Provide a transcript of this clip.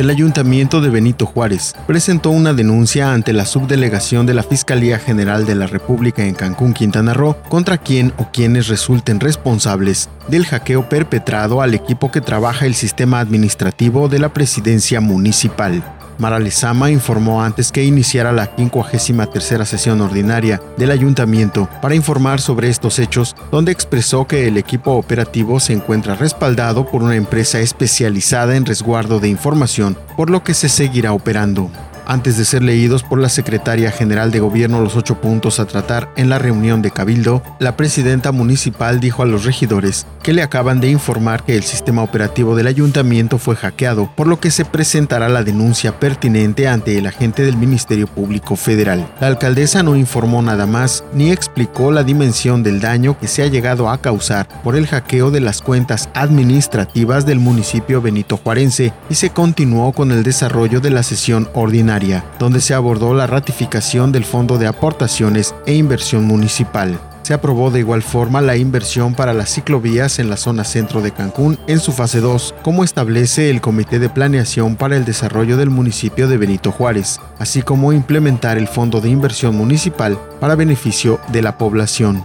el Ayuntamiento de Benito Juárez presentó una denuncia ante la subdelegación de la Fiscalía General de la República en Cancún, Quintana Roo, contra quien o quienes resulten responsables del hackeo perpetrado al equipo que trabaja el sistema administrativo de la presidencia municipal. Mara Lezama informó antes que iniciara la 53 sesión ordinaria del ayuntamiento para informar sobre estos hechos, donde expresó que el equipo operativo se encuentra respaldado por una empresa especializada en resguardo de información, por lo que se seguirá operando antes de ser leídos por la secretaria general de gobierno los ocho puntos a tratar en la reunión de Cabildo, la presidenta municipal dijo a los regidores que le acaban de informar que el sistema operativo del ayuntamiento fue hackeado, por lo que se presentará la denuncia pertinente ante el agente del Ministerio Público Federal. La alcaldesa no informó nada más ni explicó la dimensión del daño que se ha llegado a causar por el hackeo de las cuentas administrativas del municipio Benito Juarense y se continuó con el desarrollo de la sesión ordinaria donde se abordó la ratificación del Fondo de Aportaciones e Inversión Municipal. Se aprobó de igual forma la inversión para las ciclovías en la zona centro de Cancún en su fase 2, como establece el Comité de Planeación para el Desarrollo del municipio de Benito Juárez, así como implementar el Fondo de Inversión Municipal para beneficio de la población.